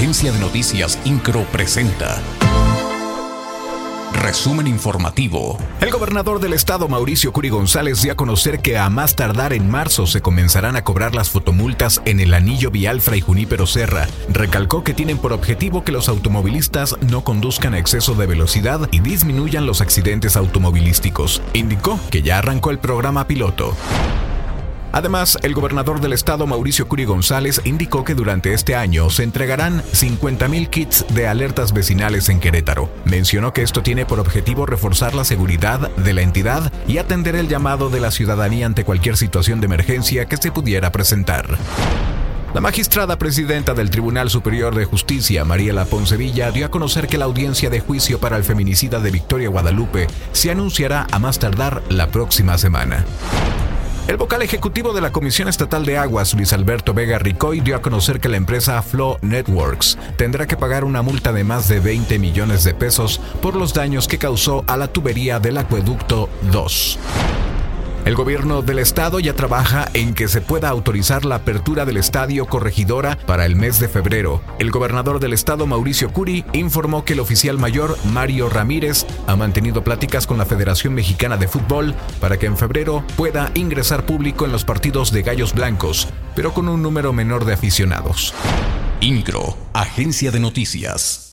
Agencia de Noticias Incro presenta. Resumen informativo. El gobernador del estado, Mauricio Curi González, dio a conocer que a más tardar en marzo se comenzarán a cobrar las fotomultas en el anillo vial Fray Junípero Serra. Recalcó que tienen por objetivo que los automovilistas no conduzcan a exceso de velocidad y disminuyan los accidentes automovilísticos. Indicó que ya arrancó el programa piloto. Además, el gobernador del estado, Mauricio Curi González, indicó que durante este año se entregarán 50.000 kits de alertas vecinales en Querétaro. Mencionó que esto tiene por objetivo reforzar la seguridad de la entidad y atender el llamado de la ciudadanía ante cualquier situación de emergencia que se pudiera presentar. La magistrada presidenta del Tribunal Superior de Justicia, Mariela Poncevilla, dio a conocer que la audiencia de juicio para el feminicida de Victoria Guadalupe se anunciará a más tardar la próxima semana. El vocal ejecutivo de la Comisión Estatal de Aguas, Luis Alberto Vega Ricoy, dio a conocer que la empresa Flow Networks tendrá que pagar una multa de más de 20 millones de pesos por los daños que causó a la tubería del acueducto 2. El gobierno del estado ya trabaja en que se pueda autorizar la apertura del estadio Corregidora para el mes de febrero. El gobernador del estado, Mauricio Curi, informó que el oficial mayor, Mario Ramírez, ha mantenido pláticas con la Federación Mexicana de Fútbol para que en febrero pueda ingresar público en los partidos de Gallos Blancos, pero con un número menor de aficionados. INCRO, Agencia de Noticias.